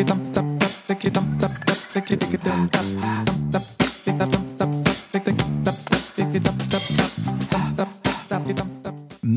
quitte. Hein.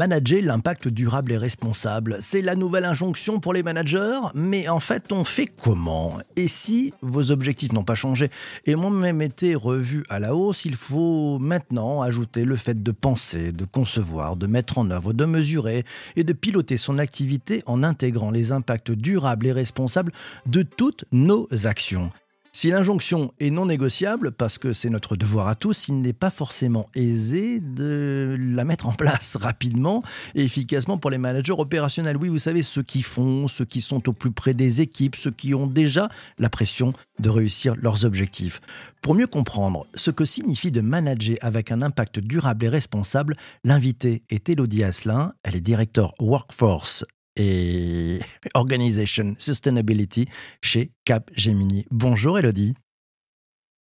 Manager l'impact durable et responsable, c'est la nouvelle injonction pour les managers, mais en fait on fait comment? Et si vos objectifs n'ont pas changé? Et ont même été revus à la hausse, il faut maintenant ajouter le fait de penser, de concevoir, de mettre en œuvre, de mesurer et de piloter son activité en intégrant les impacts durables et responsables de toutes nos actions. Si l'injonction est non négociable, parce que c'est notre devoir à tous, il n'est pas forcément aisé de la mettre en place rapidement et efficacement pour les managers opérationnels. Oui, vous savez, ceux qui font, ceux qui sont au plus près des équipes, ceux qui ont déjà la pression de réussir leurs objectifs. Pour mieux comprendre ce que signifie de manager avec un impact durable et responsable, l'invité est Elodie Asselin. Elle est directeur Workforce et Organization Sustainability chez Capgemini. Bonjour Elodie.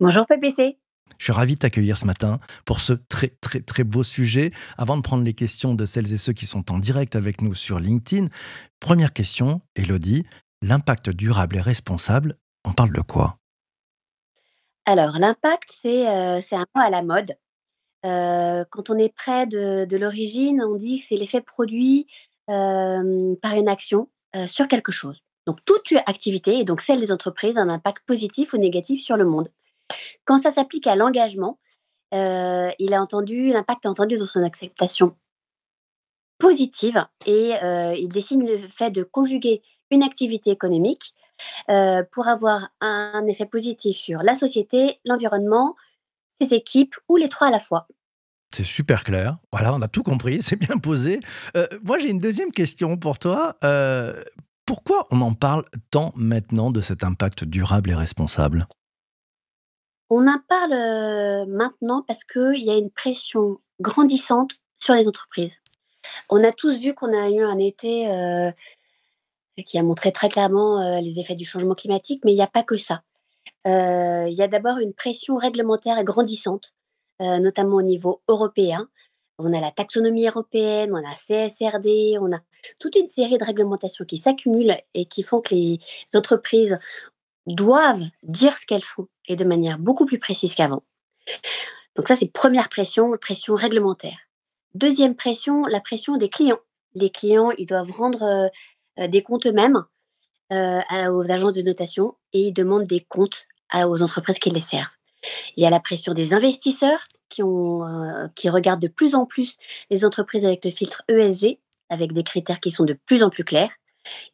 Bonjour PPC. Je suis ravi de t'accueillir ce matin pour ce très très très beau sujet. Avant de prendre les questions de celles et ceux qui sont en direct avec nous sur LinkedIn, première question, Elodie, l'impact durable et responsable, on parle de quoi? Alors l'impact, c'est euh, un mot à la mode. Euh, quand on est près de, de l'origine, on dit que c'est l'effet produit par une action sur quelque chose. Donc toute activité, et donc celle des entreprises, a un impact positif ou négatif sur le monde. Quand ça s'applique à l'engagement, il a entendu, l'impact entendu dans son acceptation positive et il dessine le fait de conjuguer une activité économique pour avoir un effet positif sur la société, l'environnement, ses équipes ou les trois à la fois. C'est super clair. Voilà, on a tout compris, c'est bien posé. Euh, moi, j'ai une deuxième question pour toi. Euh, pourquoi on en parle tant maintenant de cet impact durable et responsable? On en parle euh, maintenant parce qu'il y a une pression grandissante sur les entreprises. On a tous vu qu'on a eu un été qui a montré très clairement les effets du changement climatique, mais il n'y a pas que ça. Il y a d'abord une pression réglementaire grandissante notamment au niveau européen. On a la taxonomie européenne, on a CSRD, on a toute une série de réglementations qui s'accumulent et qui font que les entreprises doivent dire ce qu'elles font et de manière beaucoup plus précise qu'avant. Donc ça, c'est première pression, pression réglementaire. Deuxième pression, la pression des clients. Les clients, ils doivent rendre euh, euh, des comptes eux-mêmes aux agents de notation et ils demandent des comptes aux entreprises qui les servent. Il y a la pression des investisseurs euh, qui regardent de plus en plus les entreprises avec le filtre ESG, avec des critères qui sont de plus en plus clairs.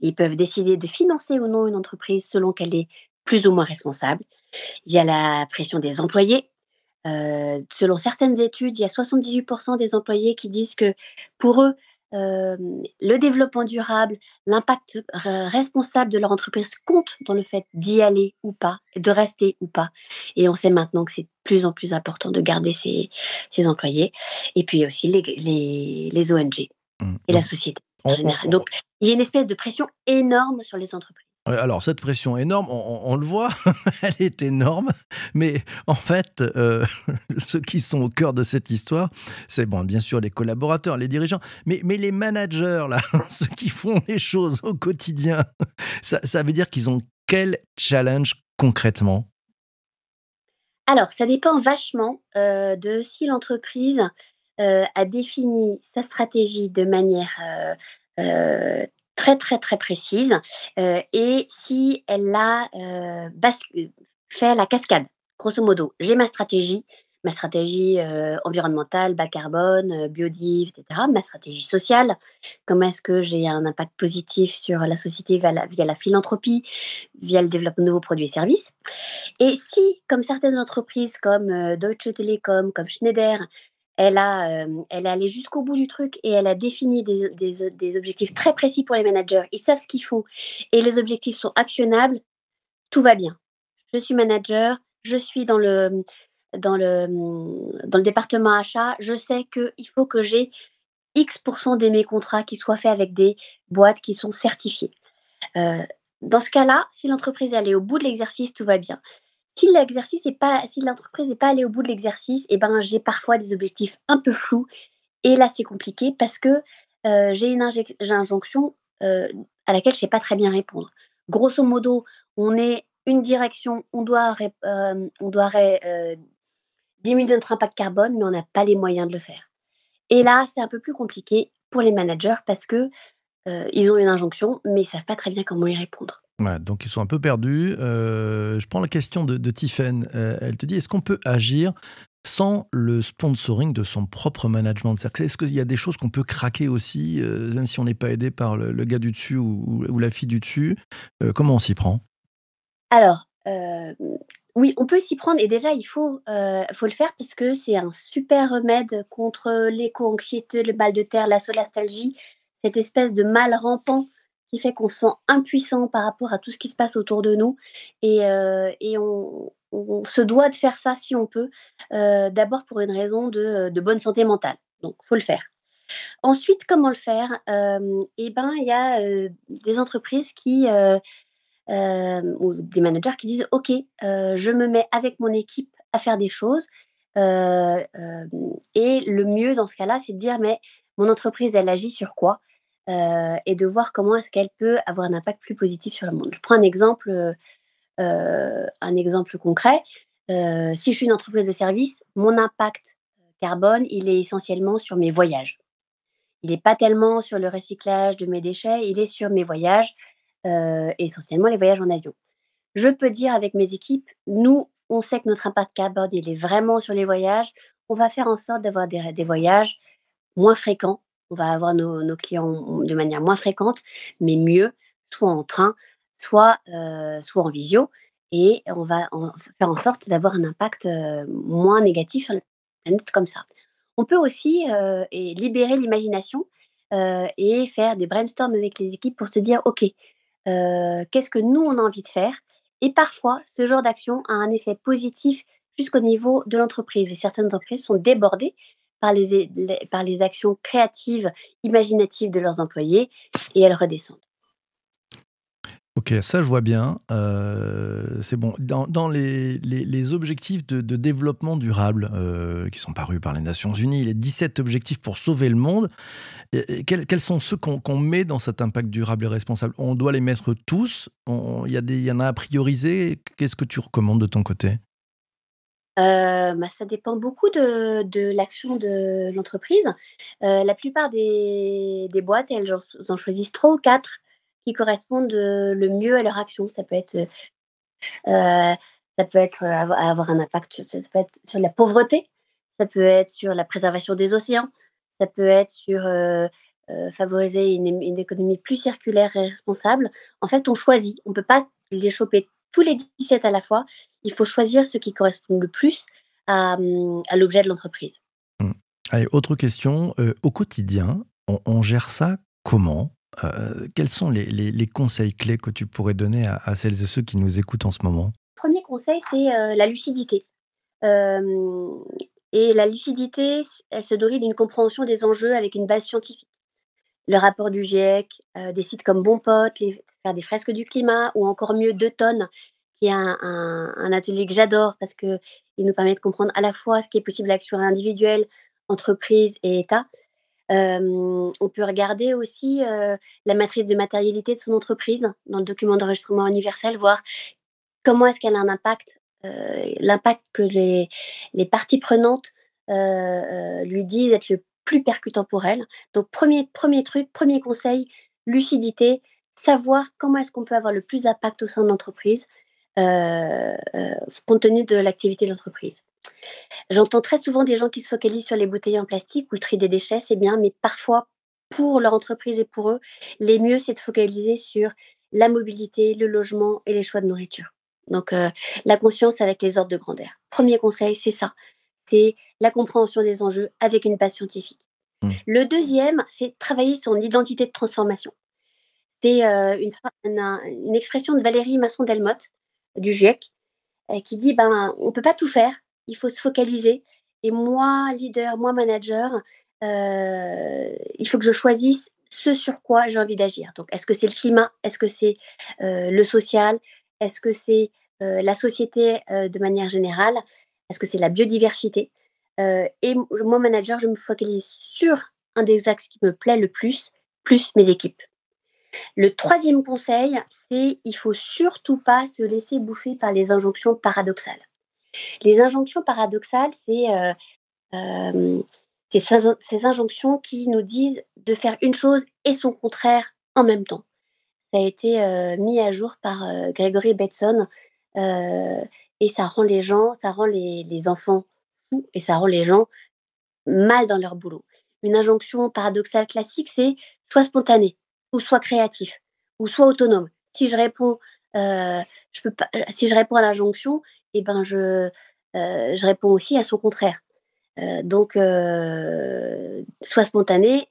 Ils peuvent décider de financer ou non une entreprise selon qu'elle est plus ou moins responsable. Il y a la pression des employés. Euh, selon certaines études, il y a 78% des employés qui disent que pour eux, le développement durable, l'impact responsable de leur entreprise compte dans le fait d'y aller ou pas, de rester ou pas. Et on sait maintenant que c'est de plus en plus important de garder ses, employés. Et puis aussi les, les, ONG mmh. et la société en général. Donc il y a une espèce de pression énorme sur les entreprises. Alors cette pression énorme, on, le voit, elle est énorme, mais en fait, euh, ceux qui sont au cœur de cette histoire, c'est bon, bien sûr les collaborateurs, les dirigeants, mais, mais les managers, là, ceux qui font les choses au quotidien, ça, veut dire qu'ils ont quel challenge concrètement? Alors, ça dépend vachement euh, de si l'entreprise euh, a défini sa stratégie de manière très très très précise et si elle a fait la cascade, grosso modo, j'ai ma stratégie, ma stratégie environnementale, bas carbone, biodiv, etc., ma stratégie sociale, comment est-ce que j'ai un impact positif sur la société via la, via la, philanthropie, via le développement de nouveaux produits et services? Et si, comme certaines entreprises comme Deutsche Telekom, comme Schneider, elle a, est allée jusqu'au bout du truc et elle a défini des, objectifs très précis pour les managers. Ils savent ce qu'ils font et les objectifs sont actionnables. Tout va bien. Je suis manager, je suis dans le département achat. Je sais qu'il faut que j'ai X% de mes contrats qui soient faits avec des boîtes qui sont certifiées. dans ce cas-là, si l'entreprise est allée au bout de l'exercice, tout va bien si l'exercice pas, si l'entreprise n'est pas allée au bout de l'exercice, eh ben j'ai parfois des objectifs un peu flous. Et là, c'est compliqué parce que j'ai une injonction à laquelle je ne sais pas très bien répondre. Grosso modo, on est une direction, on doit, doit diminuer notre impact carbone, mais on n'a pas les moyens de le faire. Et là, c'est un peu plus compliqué pour les managers parce que ils ont une injonction, mais ils savent pas très bien comment y répondre. Donc ils sont un peu perdus. je prends la question de, de Tiffen. elle te dit est-ce qu'on peut agir sans le sponsoring de son propre management? Est-ce qu'il y a des choses qu'on peut craquer aussi, même si on n'est pas aidé par le, gars du dessus ou, la fille du dessus? Comment on s'y prend? Alors, oui, on peut s'y prendre et déjà il faut, faut le faire parce que c'est un super remède contre l'éco-anxiété, le mal de terre, la solastalgie, cette espèce de mal rampant qui fait qu'on se sent impuissant par rapport à tout ce qui se passe autour de nous et, et on, se doit de faire ça si on peut, d'abord pour une raison de, bonne santé mentale, donc faut le faire. Ensuite, comment le faire? Eh ben, il y a des entreprises qui ou des managers qui disent OK, je me mets avec mon équipe à faire des choses. et le mieux dans ce cas-là, c'est de dire mais mon entreprise, elle agit sur quoi? Et de voir comment est-ce qu'elle peut avoir un impact plus positif sur le monde. Je prends un exemple, un exemple concret. si je suis une entreprise de service, mon impact carbone, il est essentiellement sur mes voyages. Il n'est pas tellement sur le recyclage de mes déchets, il est sur mes voyages, euh, essentiellement les voyages en avion. Je peux dire avec mes équipes, nous, on sait que notre impact carbone, il est vraiment sur les voyages. On va faire en sorte d'avoir des, voyages moins fréquents. On va avoir nos, clients de manière moins fréquente, mais mieux, soit en train, soit, euh, soit en visio. Et on va faire en sorte d'avoir un impact euh, moins négatif sur la planète comme ça. On peut aussi libérer l'imagination et faire des brainstorms avec les équipes pour se dire, OK, qu'est-ce que nous, on a envie de faire? Et parfois, ce genre d'action a un effet positif jusqu'au niveau de l'entreprise. Et certaines entreprises sont débordées par les, par les actions créatives, imaginatives de leurs employés, et elles redescendent. Ok, ça je vois bien. c'est bon. Dans, les, les, objectifs de, développement durable qui sont parus par les Nations Unies, les 17 objectifs pour sauver le monde, quels, sont ceux qu'on met dans cet impact durable et responsable? On doit les mettre tous? Il y, en a à prioriser? Qu'est-ce que tu recommandes de ton côté? Bah, ça dépend beaucoup de, l'action de l'entreprise. la plupart des, boîtes, elles en, choisissent trois ou quatre qui correspondent le mieux à leur action. Ça peut être, ça peut être avoir un impact ça peut être sur la pauvreté, ça peut être sur la préservation des océans, ça peut être sur favoriser une, économie plus circulaire et responsable. En fait, on choisit. On ne peut pas les choper tous les 17 à la fois. Il faut choisir ceux qui correspondent le plus à, mmh, l'objet de l'entreprise. Mmh. Allez, autre question. au quotidien, on, gère ça comment? Quels sont les, conseils clés que tu pourrais donner à, celles et ceux qui nous écoutent en ce moment? Premier conseil, c'est la lucidité. Et la lucidité, elle se nourrit d'une compréhension des enjeux avec une base scientifique. Le rapport du GIEC, euh, des sites comme Bon Pote, faire des fresques du climat, ou encore mieux Deux tonnes, qui est un, atelier que j'adore parce qu'il nous permet de comprendre à la fois ce qui est possible à l'action individuelle, entreprise et État. Euh, on peut regarder aussi euh, la matrice de matérialité de son entreprise dans le document d'enregistrement universel, voir comment est-ce qu'elle a un impact l'impact que les, les parties prenantes lui disent être le plus percutant pour elle. Donc, premier, premier truc, premier conseil, lucidité, savoir comment est-ce qu'on peut avoir le plus d'impact au sein de l'entreprise, compte tenu de l'activité de l'entreprise. J'entends très souvent des gens qui se focalisent sur les bouteilles en plastique ou le tri des déchets, c'est bien, mais parfois, pour leur entreprise et pour eux, les mieux, c'est de focaliser sur la mobilité, le logement et les choix de nourriture. Donc, la conscience avec les ordres de grandeur. Premier conseil, c'est ça. C'est la compréhension des enjeux avec une base scientifique. Mmh. Le deuxième, c'est travailler son identité de transformation. C'est une, une, expression de Valérie Masson-Delmotte, du GIEC, qui dit ben, on ne peut pas tout faire, il faut se focaliser. Et moi, leader, moi, manager, il faut que je choisisse ce sur quoi j'ai envie d'agir. Donc, est-ce que c'est le climat? Est-ce que c'est le social? Est-ce que c'est la société de manière générale? Est-ce que c'est la biodiversité Et moi, manager, je me focalise sur un des axes qui me plaît le plus, plus mes équipes. Le troisième conseil, c'est il faut surtout pas se laisser bouffer par les injonctions paradoxales. Les injonctions paradoxales, c'est euh, euh, ces, injonctions qui nous disent de faire une chose et son contraire en même temps. Ça a été euh, mis à jour par Gregory Bateson et ça rend les gens, ça rend les, les enfants fous et ça rend les gens mal dans leur boulot. Une injonction paradoxale classique, c'est soit spontané, ou soit créatif, ou soit autonome. Si je réponds, euh, je peux pas, euh, si je réponds à l'injonction, et eh ben je, euh, je réponds aussi à son contraire. donc, soit spontané,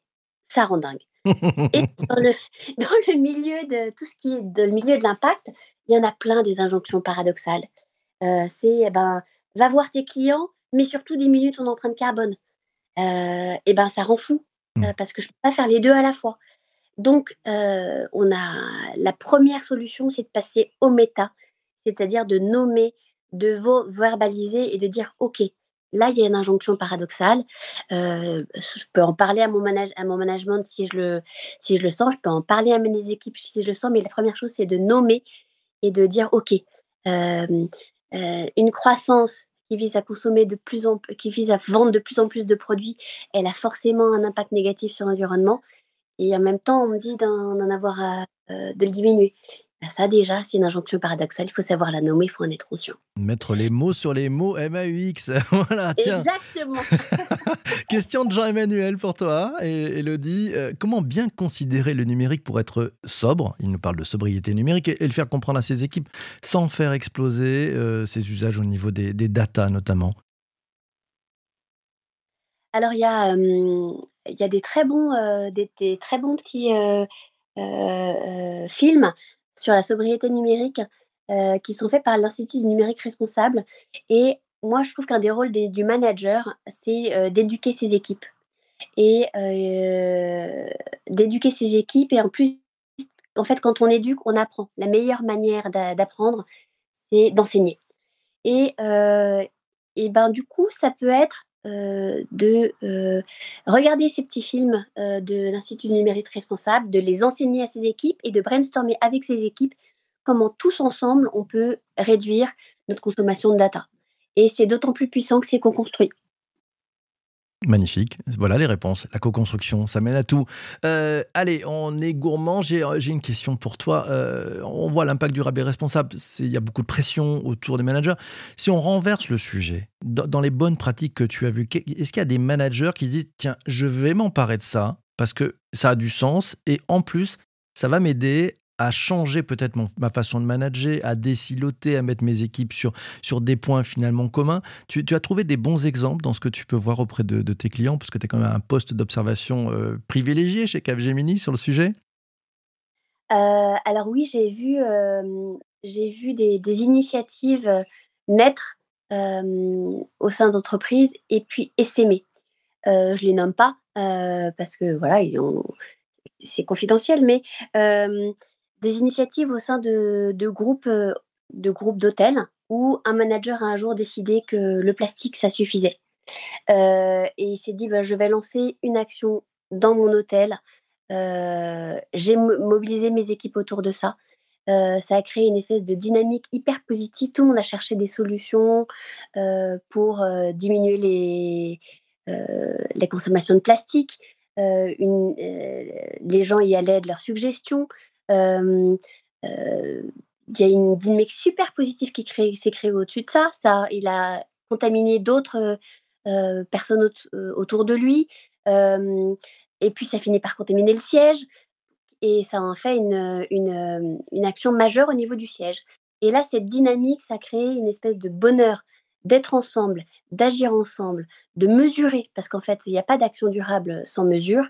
ça rend dingue. Et dans le, dans le, milieu de tout ce qui est dans le milieu de l'impact, il y en a plein des injonctions paradoxales. C'est eh ben va voir tes clients, mais surtout diminue ton empreinte carbone. et eh ben ça rend fou mmh. parce que je peux pas faire les deux à la fois. Donc, on a la première solution, c'est de passer au méta, c'est-à-dire de nommer, de verbaliser et de dire OK. Là, il y a une injonction paradoxale. je peux en parler à mon, à mon management si je, le, si je le sens. Je peux en parler à mes équipes si je le sens. Mais la première chose, c'est de nommer et de dire OK. Une croissance qui vise à consommer de plus en qui vise à vendre de plus en plus de produits, elle a forcément un impact négatif sur l'environnement. Et en même temps, on me dit d'en avoir euh, de le diminuer. Bah, ça, déjà, c'est une injonction paradoxale. Il faut savoir la nommer, il faut en être conscient. Mettre les mots sur les mots MAUX. voilà, tiens. Exactement. Question de Jean-Emmanuel pour toi, et Elodie. Euh, comment bien considérer le numérique pour être sobre? Il nous parle de sobriété numérique et, le faire comprendre à ses équipes sans faire exploser euh, ses usages au niveau des, des datas notamment. Alors il y a, il y a des très bons, des très bons petits, films sur la sobriété numérique, qui sont faits par l'Institut du numérique responsable. Et moi je trouve qu'un des rôles du manager, c'est, d'éduquer ses équipes. Et d'éduquer ses équipes. Et en plus, en fait, quand on éduque, on apprend. La meilleure manière d'apprendre, c'est d'enseigner. Et et ben, du coup, ça peut être euh, de euh, regarder ces petits films euh, de l'Institut numérique responsable, de les enseigner à ses équipes et de brainstormer avec ses équipes comment tous ensemble on peut réduire notre consommation de data. Et c'est d'autant plus puissant que c'est co-construit. Magnifique. Voilà les réponses. La co-construction, ça mène à tout. Euh, allez, on est gourmand. J'ai une question pour toi. Euh, on voit l'impact durable et responsable. Il y a beaucoup de pression autour des managers. Si on renverse le sujet, dans, les bonnes pratiques que tu as vues, est-ce qu'il y a des managers qui disent Tiens, je vais m'emparer de ça parce que ça a du sens et en plus, ça va m'aider à changer peut-être ma façon de manager, à déciloter, à mettre mes équipes sur, sur des points finalement communs. Tu, as trouvé des bons exemples dans ce que tu peux voir auprès de, tes clients, parce que tu as quand même un poste d'observation euh, privilégié chez Capgemini sur le sujet? Euh, Alors oui, j'ai vu, euh, vu des, initiatives naître au sein d'entreprises et puis essaimer. je les nomme pas parce que voilà, c'est confidentiel, mais des initiatives au sein de, groupes de groupes d'hôtels où un manager a un jour décidé que le plastique, ça suffisait. et il s'est dit, bah, je vais lancer une action dans mon hôtel. J'ai mobilisé mes équipes autour de ça. ça a créé une espèce de dynamique hyper positive. Tout le monde a cherché des solutions pour diminuer les, les consommations de plastique. Les gens y allaient de leurs suggestions il y a une dynamique super positive qui s'est créée au-dessus de ça. ça. Il a contaminé d'autres personnes autour de lui. et puis, ça finit par contaminer le siège. Et ça en fait une, une, une, action majeure au niveau du siège. Et là, cette dynamique, ça crée une espèce de bonheur d'être ensemble, d'agir ensemble, de mesurer, parce qu'en fait, il n'y a pas d'action durable sans mesure,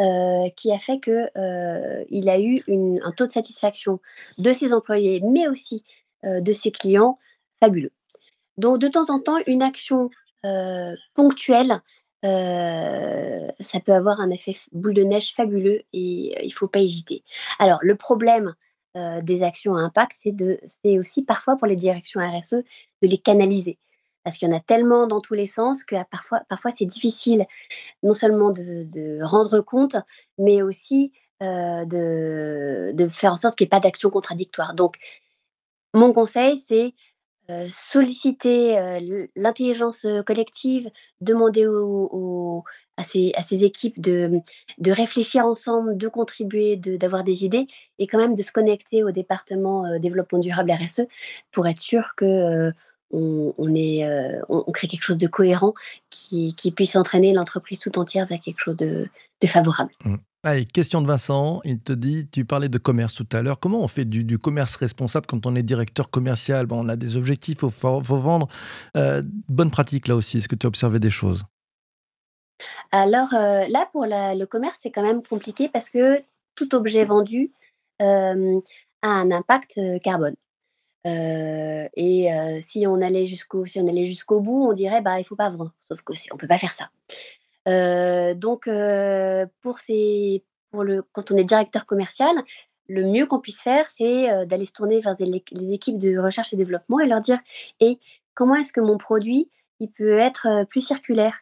euh, qui a fait qu'il euh, a eu un taux de satisfaction de ses employés, mais aussi euh, de ses clients fabuleux. Donc, de temps en temps, une action ponctuelle, ça peut avoir un effet boule de neige fabuleux et il ne faut pas hésiter. Alors, le problème des actions à impact, c'est aussi parfois pour les directions RSE de les canaliser parce qu'il y en a tellement dans tous les sens que parfois, parfois c'est difficile non seulement de, rendre compte, mais aussi de, de, faire en sorte qu'il n'y ait pas d'action contradictoire. Donc, mon conseil, c'est solliciter l'intelligence collective, demander à, ces, équipes de, de, réfléchir ensemble, de contribuer, d'avoir des idées et quand même de se connecter au département développement durable RSE pour être sûr que on, est, on, crée quelque chose de cohérent qui, puisse entraîner l'entreprise tout entière vers quelque chose de, favorable. Mmh. Allez, question de Vincent. Il te dit, tu parlais de commerce tout à l'heure. Comment on fait du, commerce responsable quand on est directeur commercial? Bon, On a des objectifs, il faut, vendre. Euh, bonne pratique là aussi. Est-ce que tu as observé des choses? Alors euh, là, pour le commerce, c'est quand même compliqué parce que tout objet vendu euh, a un impact carbone. Et si on allait jusqu'au si on allait jusqu'au bout, on dirait bah il faut pas vendre. Sauf que on peut pas faire ça donc pour ces pour le quand on est directeur commercial, le mieux qu'on puisse faire, c'est, d'aller se tourner vers les équipes de recherche et développement et leur dire: «Et comment est-ce que mon produit, il peut être, plus circulaire?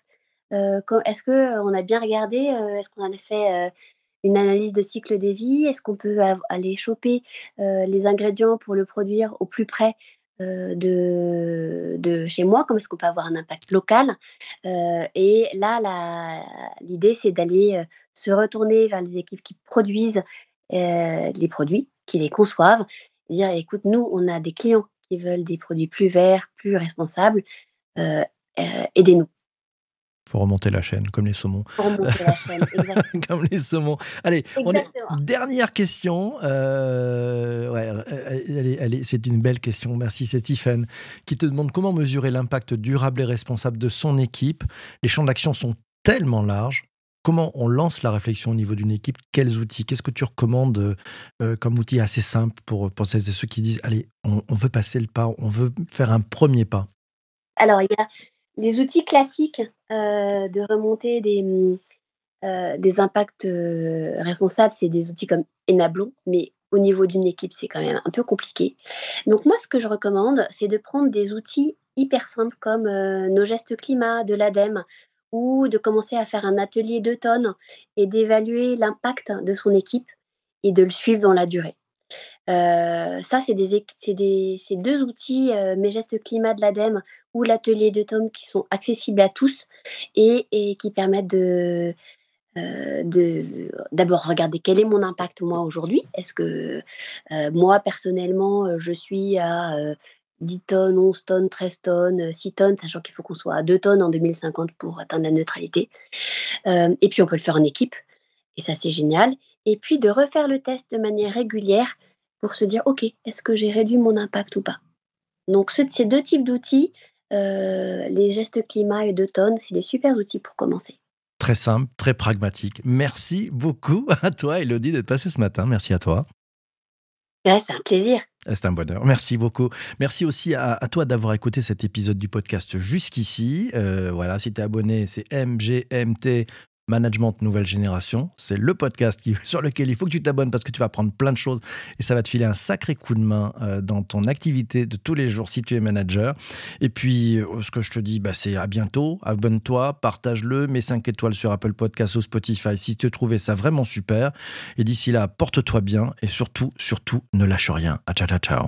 est-ce qu'on a bien regardé, est-ce qu'on a fait, une analyse de cycle des vies? Est-ce qu'on peut aller choper, les ingrédients pour le produire au plus près euh, de, de, chez moi, comment est-ce qu'on peut avoir un impact local? Euh, et là, l'idée, c'est d'aller euh, se retourner vers les équipes qui produisent les produits, qui les conçoivent, et dire, écoute, nous, on a des clients qui veulent des produits plus verts, plus responsables, aidez-nous faut remonter la chaîne, comme les saumons. remonter la chaîne, exactement. comme les saumons. Allez, dernière question. Euh, ouais, c'est une belle question. Merci, c'est Tiffen qui te demande comment mesurer l'impact durable et responsable de son équipe. Les champs d'action sont tellement larges. Comment on lance la réflexion au niveau d'une équipe? Quels outils? Qu'est-ce que tu recommandes euh, comme outil assez simple pour, pour celles et ceux qui disent Allez, on, on veut passer le pas, on veut faire un premier pas? Alors, il y a les outils classiques euh, de remonter des, euh, des impacts euh, responsables, c'est des outils comme Enablon, mais au niveau d'une équipe, c'est quand même un peu compliqué. Donc moi, ce que je recommande, c'est de prendre des outils hyper simples comme nos gestes climat de l'ADEME ou de commencer à faire un atelier de tonnes et d'évaluer l'impact de son équipe et de le suivre dans la durée. Euh, ça, c'est des, deux outils, euh, Mes gestes climat de l'ADEME ou l'atelier de Tom, qui sont accessibles à tous et, qui permettent de, euh, d'abord regarder quel est mon impact moi aujourd'hui. Est-ce que moi personnellement je suis à 10 tonnes, 11 tonnes, 13 tonnes, 6 tonnes, sachant qu'il faut qu'on soit à 2 tonnes en 2050 pour atteindre la neutralité. et puis on peut le faire en équipe, et ça c'est génial. Et puis de refaire le test de manière régulière pour se dire, OK, est-ce que j'ai réduit mon impact ou pas? Donc ces deux types d'outils, euh, les gestes climat et deux tonnes, c'est des super outils pour commencer. Très simple, très pragmatique. Merci beaucoup à toi, Elodie, d'être passée ce matin. Merci à toi. c'est un plaisir. C'est un bonheur. Merci beaucoup. Merci aussi à, toi d'avoir écouté cet épisode du podcast jusqu'ici. Euh, voilà, si tu es abonné, c'est MGMT Management Nouvelle Génération. C'est le podcast sur lequel il faut que tu t'abonnes parce que tu vas apprendre plein de choses et ça va te filer un sacré coup de main euh, dans ton activité de tous les jours si tu es manager. Et puis, euh, ce que je te dis, bah, c'est à bientôt. Abonne-toi, partage-le, mets 5 étoiles sur Apple Podcast ou Spotify si tu trouvais ça vraiment super. Et d'ici là, porte-toi bien et surtout, surtout, ne lâche rien. À ciao, ciao, ciao.